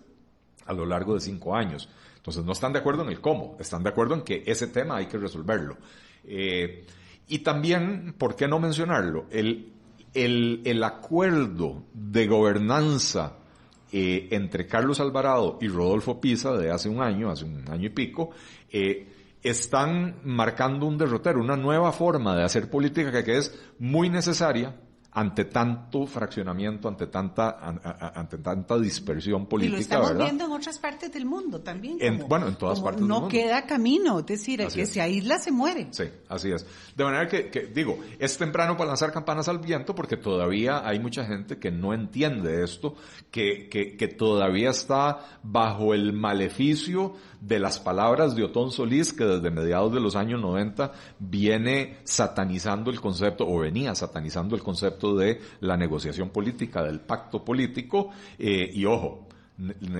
a lo largo de cinco años. Entonces no están de acuerdo en el cómo, están de acuerdo en que ese tema hay que resolverlo. Eh, y también, ¿por qué no mencionarlo? El, el, el acuerdo de gobernanza eh, entre Carlos Alvarado y Rodolfo Pisa de hace un año, hace un año y pico, eh, están marcando un derrotero, una nueva forma de hacer política que, que es muy necesaria ante tanto fraccionamiento, ante tanta, an- a- a- ante tanta dispersión Y lo política, estamos ¿verdad? viendo en otras partes del mundo también. En- bueno, en todas partes del No mundo. queda camino, es decir, el Así que es. se aísla se muere. Sí, así es. De manera que, que, digo, es temprano para lanzar campanas al viento porque todavía hay mucha gente que no entiende esto, que, que, que todavía está bajo el maleficio de las palabras de Otón Solís, que desde mediados de los años 90 viene satanizando el concepto, o venía satanizando el concepto de la negociación política, del pacto político, eh, y ojo,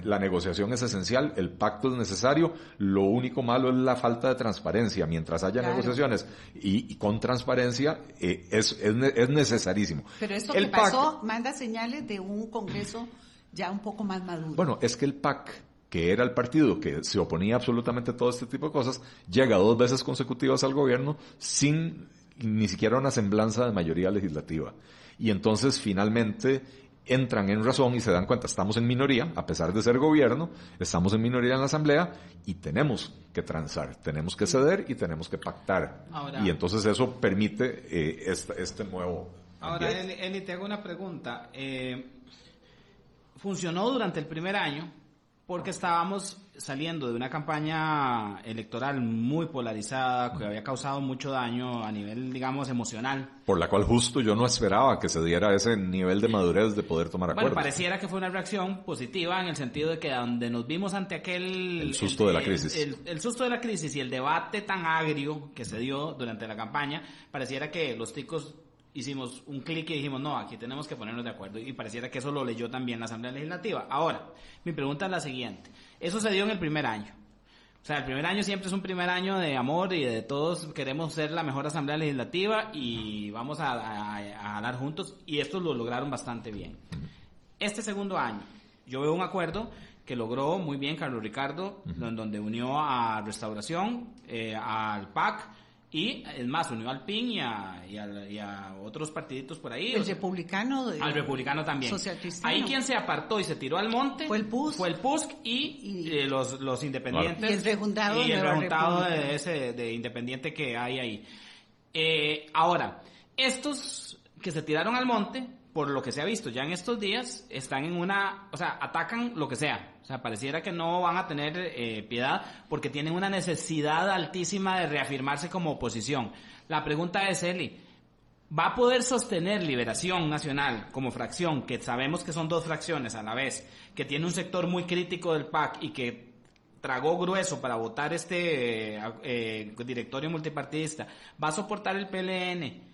La negociación es esencial, el pacto es necesario, lo único malo es la falta de transparencia. Mientras haya Claro. negociaciones y, y con transparencia, eh, es, es, es necesarísimo. Pero esto El que PAC- pasó manda señales de un Congreso ya un poco más maduro. Bueno, es que el PAC, que era el partido que se oponía absolutamente a todo este tipo de cosas, llega dos veces consecutivas al gobierno sin ni siquiera una semblanza de mayoría legislativa. Y entonces finalmente entran en razón y se dan cuenta, estamos en minoría, a pesar de ser gobierno, estamos en minoría en la Asamblea y tenemos que transar, tenemos que ceder y tenemos que pactar. Ahora- y entonces eso permite eh, este, este nuevo Ahora, Eli, Eli, te hago una pregunta. Eh, funcionó durante el primer año porque estábamos saliendo de una campaña electoral muy polarizada que había causado mucho daño a nivel, digamos, emocional. Por la cual justo yo no esperaba que se diera ese nivel de madurez de poder tomar acuerdos. Bueno, pareciera que fue una reacción positiva en el sentido de que donde nos vimos ante aquel... El susto de la crisis. El, el, susto de la crisis y el debate tan agrio que se dio durante la campaña, pareciera que los ticos hicimos un clic y dijimos, no, aquí tenemos que ponernos de acuerdo. Y pareciera que eso lo leyó también la Asamblea Legislativa. Ahora, mi pregunta es la siguiente. Eso se dio en el primer año. O sea, el primer año siempre es un primer año de amor y de todos queremos ser la mejor Asamblea Legislativa y vamos a, a, a hablar juntos y estos lo lograron bastante bien. Este segundo año, yo veo un acuerdo que logró muy bien Carlos Ricardo, uh -huh. donde unió a Restauración, eh, al PAC, y es más, unió al PIN y a, y a, y a otros partiditos por ahí. El republicano. al republicano también. Ahí quien se apartó y se tiró al monte. Fue el PUSC. Fue el PUSC y, y eh, los, los independientes. Y el rejuntado, y el rejuntado de ese de independiente que hay ahí. Eh, ahora, estos que se tiraron al monte, por lo que se ha visto ya en estos días, están en una, o sea, atacan lo que sea. O sea, pareciera que no van a tener eh, piedad porque tienen una necesidad altísima de reafirmarse como oposición. La pregunta es, Eli, ¿va a poder sostener Liberación Nacional como fracción, que sabemos que son dos fracciones a la vez, que tiene un sector muy crítico del PAC y que tragó grueso para votar este eh, eh, directorio multipartidista, va a soportar el PLN?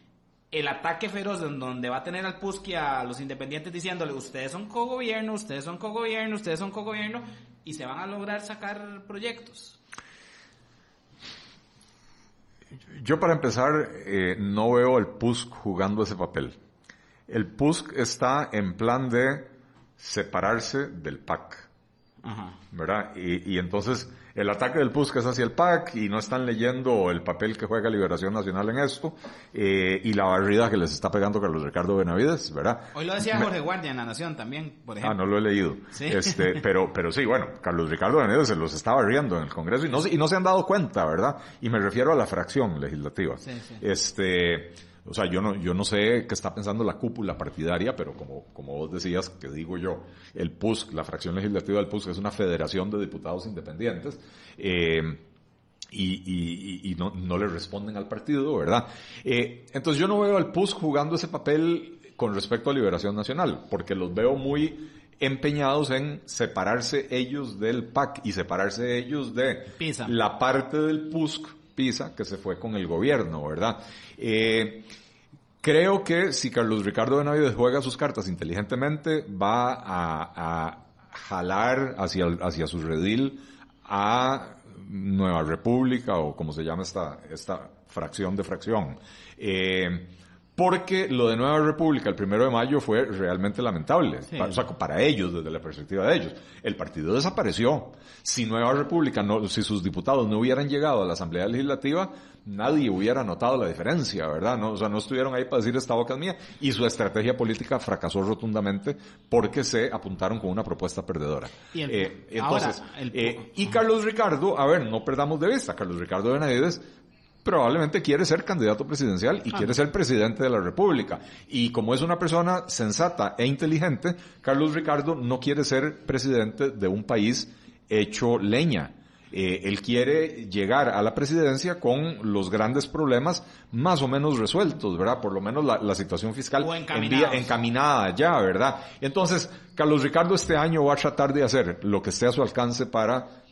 El ataque feroz en donde va a tener al Pusky a los independientes diciéndole ustedes son cogobierno, ustedes son cogobierno, ustedes son cogobierno y se van a lograr sacar proyectos. Yo para empezar eh, no veo al PUSC jugando ese papel. El PUSC está en plan de separarse del PAC. Ajá. ¿Verdad? Y, y entonces el ataque del PUSC es hacia el PAC y no están leyendo el papel que juega Liberación Nacional en esto eh, y la barrida que les está pegando Carlos Ricardo Benavides, ¿verdad? Hoy lo decía Jorge Guardia en La Nación también, por ejemplo. Ah, no lo he leído. ¿Sí? Este, *laughs* pero, pero sí, bueno, Carlos Ricardo Benavides se los está barriendo en el Congreso y no, y no se han dado cuenta, ¿verdad? Y me refiero a la fracción legislativa. Sí, sí. Este, o sea, yo no, yo no sé qué está pensando la cúpula partidaria, pero como, como vos decías, que digo yo, el PUSC, la fracción legislativa del PUSC es una federación de diputados independientes, eh, y, y, y no, no, le responden al partido, ¿verdad? Eh, entonces yo no veo al PUSC jugando ese papel con respecto a Liberación Nacional, porque los veo muy empeñados en separarse ellos del PAC y separarse ellos de Pisa. la parte del PUSC PISA que se fue con el gobierno, ¿verdad? Eh, creo que si Carlos Ricardo Benavides juega sus cartas inteligentemente, va a, jalar hacia, hacia su redil a Nueva República o como se llama esta, esta fracción de fracción. Eh, porque lo de Nueva República el primero de mayo fue realmente lamentable, Sí. para, o sea, para ellos, desde la perspectiva de ellos. El partido desapareció. Si Nueva República, no, si sus diputados no hubieran llegado a la Asamblea Legislativa, nadie hubiera notado la diferencia, ¿verdad? No, o sea, no estuvieron ahí para decir esta boca es mía y su estrategia política fracasó rotundamente porque se apuntaron con una propuesta perdedora. Y el- Eh, entonces, ahora, el- eh, y Carlos Ricardo, a ver, no perdamos de vista, Carlos Ricardo Benavides probablemente quiere ser candidato presidencial y Ah. quiere ser presidente de la República. Y como es una persona sensata e inteligente, Carlos Ricardo no quiere ser presidente de un país hecho leña. Eh, él quiere llegar a la presidencia con los grandes problemas más o menos resueltos, ¿verdad? Por lo menos la, la situación fiscal encaminada ya, ¿verdad? Entonces, Carlos Ricardo este año va a tratar de hacer lo que esté a su alcance para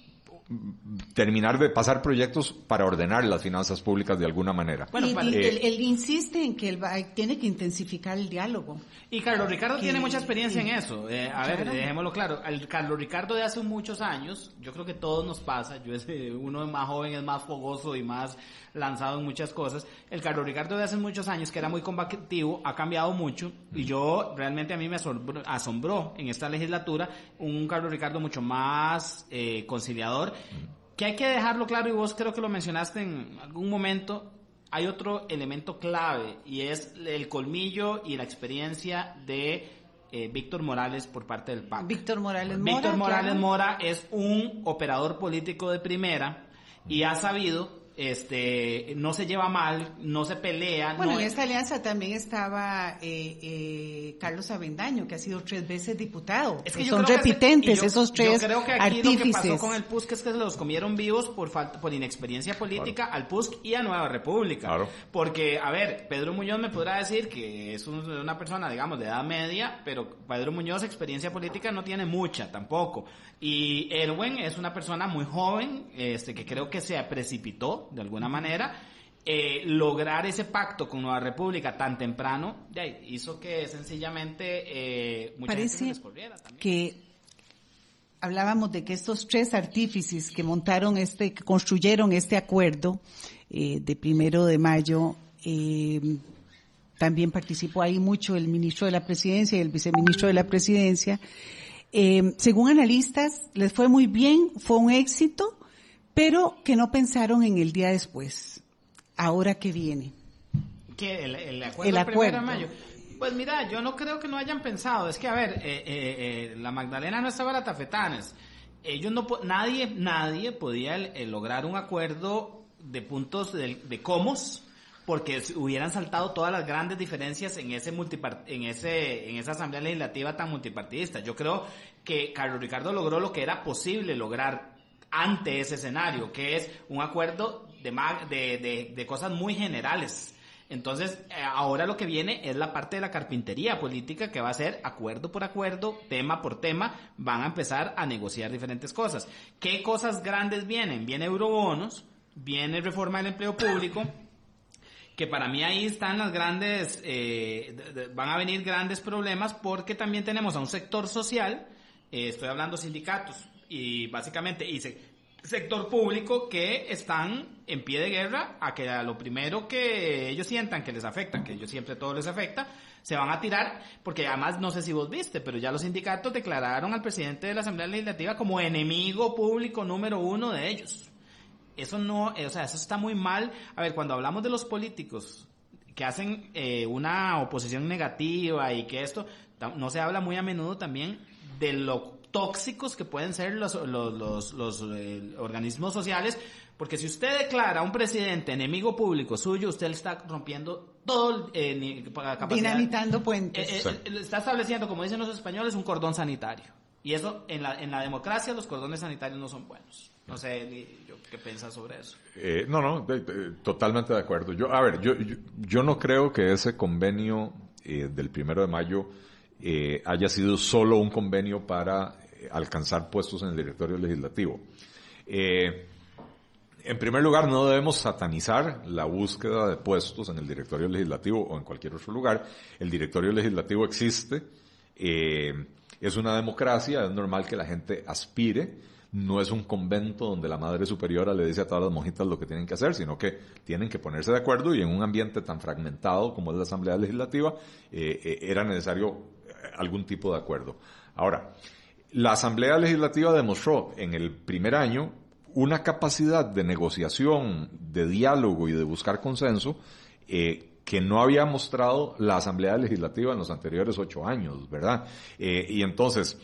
terminar de pasar proyectos para ordenar las finanzas públicas de alguna manera. Bueno, y, y eh, él, él insiste en que él va- tiene que intensificar el diálogo. Y Carlos Ricardo Que- tiene mucha experiencia en que- eso. Eh, a ver, dejémoslo claro. Al Carlos Ricardo de hace muchos años, yo creo que todos nos pasa, yo es uno más joven es más fogoso y más lanzado en muchas cosas. El Carlos Ricardo de hace muchos años, que era muy combativo, ha cambiado mucho y yo realmente a mí me asombró, asombró en esta legislatura un Carlos Ricardo mucho más eh, conciliador. Que hay que dejarlo claro y vos creo que lo mencionaste en algún momento, hay otro elemento clave y es el colmillo y la experiencia de eh, Víctor Morales por parte del PAC. Víctor Morales Mora. Víctor Morales claro. Mora es un operador político de primera y ha sabido este, no se lleva mal, no se pelea. Bueno, no en es- esta alianza también estaba eh, eh, Carlos Avendaño, que ha sido tres veces diputado. Es que Son que repitentes yo- esos tres Yo creo que aquí lo que pasó con el PUSC es que se los comieron vivos por falta, por inexperiencia política al PUSC y a Nueva República. Claro. Porque, a ver, Pedro Muñoz me podrá decir que es un- una persona, digamos, de edad media, pero Pedro Muñoz experiencia política no tiene mucha tampoco. Y Erwin es una persona muy joven, este, que creo que se precipitó de alguna manera. Eh, lograr ese pacto con Nueva República tan temprano hizo que sencillamente eh, mucha gente se Parece corriera también. que hablábamos de que estos tres artífices que montaron este, que construyeron este acuerdo eh, de primero de mayo, eh, también participó ahí mucho el ministro de la presidencia y el viceministro de la presidencia. Según analistas, les fue muy bien, fue un éxito, pero que no pensaron en el día después, ahora que viene. ¿Qué? ¿El, el acuerdo El del primero de acuerdo. mayo? Pues mira, yo no creo que no hayan pensado. Es que, a ver, eh, eh, eh, la Magdalena no estaba a tafetanes. Ellos no, nadie, nadie podía lograr un acuerdo de puntos de, de comos porque hubieran saltado todas las grandes diferencias en ese en ese en esa asamblea legislativa tan multipartidista. Yo creo que Carlos Ricardo logró lo que era posible lograr ante ese escenario, que es un acuerdo de, cosas muy generales. Entonces, eh, ahora lo que viene es la parte de la carpintería política que va a ser acuerdo por acuerdo, tema por tema, van a empezar a negociar diferentes cosas. ¿Qué cosas grandes vienen? Viene eurobonos, viene reforma del empleo público, que para mí ahí están las grandes, eh, van a venir grandes problemas porque también tenemos a un sector social, eh, estoy hablando sindicatos y básicamente y se- sector público que están en pie de guerra a que a lo primero que ellos sientan que les afecta, que ellos siempre todo les afecta, se van a tirar, porque además no sé si vos viste, pero ya los sindicatos declararon al presidente de la Asamblea Legislativa como enemigo público número uno de ellos. Eso no, eh, o sea, eso está muy mal. A ver, cuando hablamos de los políticos que hacen eh, una oposición negativa y que esto, no se habla muy a menudo también de lo tóxicos que pueden ser los, los, los, los, eh, organismos sociales, porque si usted declara a un presidente enemigo público suyo, usted le está rompiendo todo, eh, para capacidad- Dinamitando puentes. eh, eh, eh, está estableciendo, como dicen los españoles, un cordón sanitario. Y eso, en la, en la democracia, los cordones sanitarios no son buenos. No sé, Li, yo, ¿qué piensas sobre eso? Eh, no, no, de- de- totalmente de acuerdo. Yo, a ver, yo, yo, yo no creo que ese convenio eh, del primero de mayo eh, haya sido solo un convenio para eh, alcanzar puestos en el directorio legislativo. Eh, en primer lugar, no debemos satanizar la búsqueda de puestos en el directorio legislativo o en cualquier otro lugar. El directorio legislativo existe, eh, es una democracia, es normal que la gente aspire. No es un convento donde la Madre Superiora le dice a todas las monjitas lo que tienen que hacer, sino que tienen que ponerse de acuerdo y en un ambiente tan fragmentado como es la Asamblea Legislativa, eh, era necesario algún tipo de acuerdo. Ahora, la Asamblea Legislativa demostró en el primer año una capacidad de negociación, de diálogo y de buscar consenso eh, que no había mostrado la Asamblea Legislativa en los anteriores ocho años, ¿verdad? Eh, y entonces,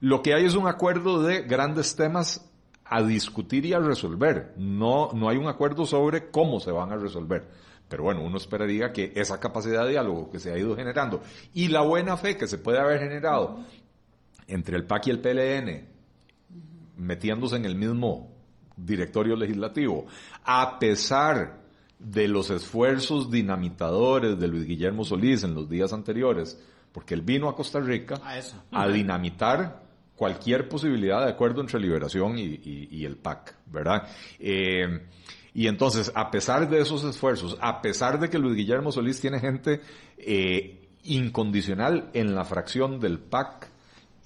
lo que hay es un acuerdo de grandes temas a discutir y a resolver. No, no hay un acuerdo sobre cómo se van a resolver. Pero bueno, uno esperaría que esa capacidad de diálogo que se ha ido generando y la buena fe que se puede haber generado entre el PAC y el PLN, metiéndose en el mismo directorio legislativo, a pesar de los esfuerzos dinamitadores de Luis Guillermo Solís en los días anteriores, porque él vino a Costa Rica A eso. a dinamitar cualquier posibilidad de acuerdo entre Liberación y, y- y el PAC, ¿verdad? Eh, y entonces, a pesar de esos esfuerzos, a pesar de que Luis Guillermo Solís tiene gente eh, incondicional en la fracción del PAC,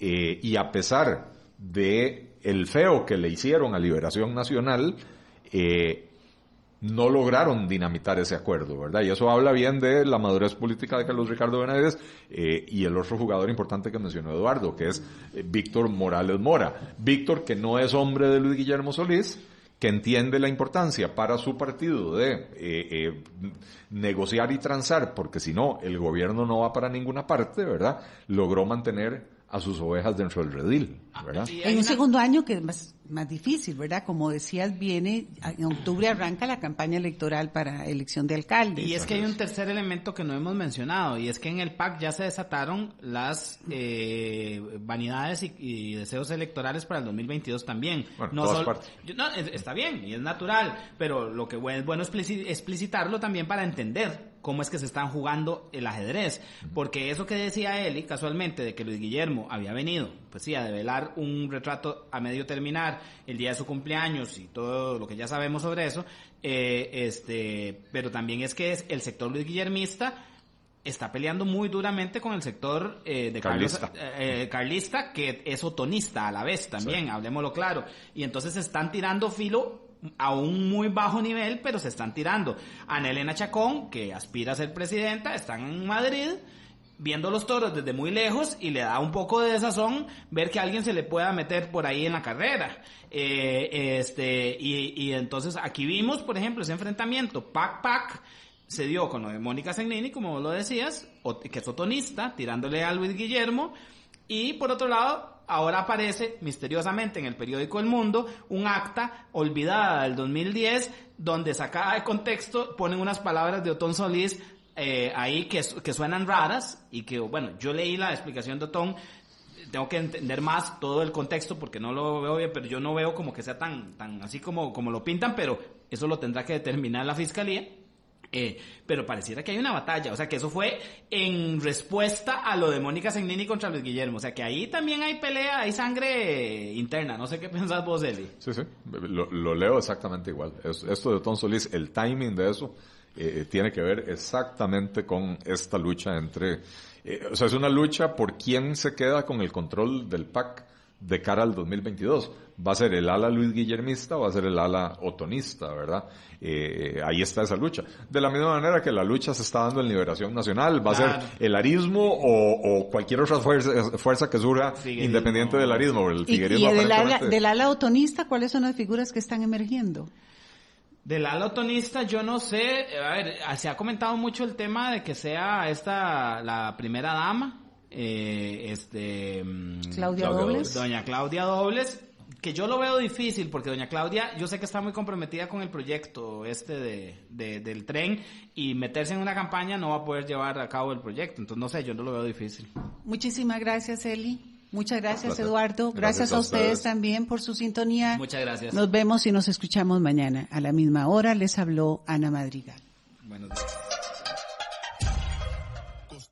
eh, y a pesar de el feo que le hicieron a Liberación Nacional, eh, no lograron dinamitar ese acuerdo, ¿verdad? Y eso habla bien de la madurez política de Carlos Ricardo Benavides eh, y el otro jugador importante que mencionó Eduardo, que es Víctor Morales Mora. Víctor, que no es hombre de Luis Guillermo Solís, que entiende la importancia para su partido de negociar y transar, porque si no, el gobierno no va para ninguna parte, ¿verdad? Logró mantener a sus ovejas dentro del redil, ¿verdad? Y hay En un segundo año que más más difícil, ¿verdad? Como decías, viene, en octubre arranca la campaña electoral para elección de alcaldes. Y es que hay un tercer elemento que no hemos mencionado, y es que en el PAC ya se desataron las eh, vanidades y, deseos electorales para el 2022 también. Bueno, no todas solo- partes. yo- no, es- está bien, y es natural, pero lo que es bueno es explici- explicitarlo también para entender cómo es que se están jugando el ajedrez. Porque eso que decía Eli, casualmente, de que Luis Guillermo había venido, pues sí, a develar un retrato a medio terminar el día de su cumpleaños y todo lo que ya sabemos sobre eso, eh, este, pero también es que es el sector Luis Guillermista está peleando muy duramente con el sector eh, de Carlista. eh, eh, carlista, que es otonista a la vez también, hablemoslo claro. Y entonces se están tirando filo a un muy bajo nivel, pero se están tirando. Ana Elena Chacón, que aspira a ser presidenta, está en Madrid viendo los toros desde muy lejos y le da un poco de desazón ver que alguien se le pueda meter por ahí en la carrera. Eh, este, y, y entonces aquí vimos, por ejemplo, ese enfrentamiento PAC-PAC se dio con lo de Mónica Segnini, como vos lo decías, que es otonista, tirándole a Luis Guillermo, y por otro lado, ahora aparece misteriosamente en el periódico El Mundo un acta olvidada del 2010, donde sacada de contexto ponen unas palabras de Otón Solís eh, ahí que, que suenan raras y que, bueno, yo leí la explicación de Otón, tengo que entender más todo el contexto porque no lo veo bien, pero yo no veo como que sea tan, tan así como, como lo pintan, pero eso lo tendrá que determinar la fiscalía. Eh, pero pareciera que hay una batalla, o sea que eso fue en respuesta a lo de Mónica Segnini contra Luis Guillermo, o sea que ahí también hay pelea, hay sangre interna, no sé qué *laughs* pensás vos, Eli. Sí, sí, lo, leo exactamente igual. Es- esto de Tom Solís, el timing de eso eh, tiene que ver exactamente con esta lucha entre... eh, o sea, es una lucha por quién se queda con el control del PAC de cara al 2022. ¿Va a ser el ala Luis Guillermista o va a ser el ala otonista, verdad? Eh, ahí está esa lucha. De la misma manera que la lucha se está dando en Liberación Nacional, va a ser el arismo o, o cualquier otra fuerza, fuerza que surja Figuerismo. independiente del arismo. El Y, y figuerismo del, ala, del ala otonista, ¿cuáles son las figuras que están emergiendo? Del ala otonista, yo no sé, a ver, se ha comentado mucho el tema de que sea esta la primera dama, eh, este... mm, Claudia Claudia Dobles. Doña Claudia Dobles, que yo lo veo difícil porque doña Claudia, yo sé que está muy comprometida con el proyecto este de, de- del tren y meterse en una campaña no va a poder llevar a cabo el proyecto, entonces no sé, yo no lo veo difícil. Muchísimas gracias, Eli. Muchas gracias. Eduardo. Gracias, Gracias a a ustedes ustedes. también por su sintonía. Muchas gracias. Nos vemos y nos escuchamos mañana. A la misma hora les habló Ana Madrigal. Buenos días.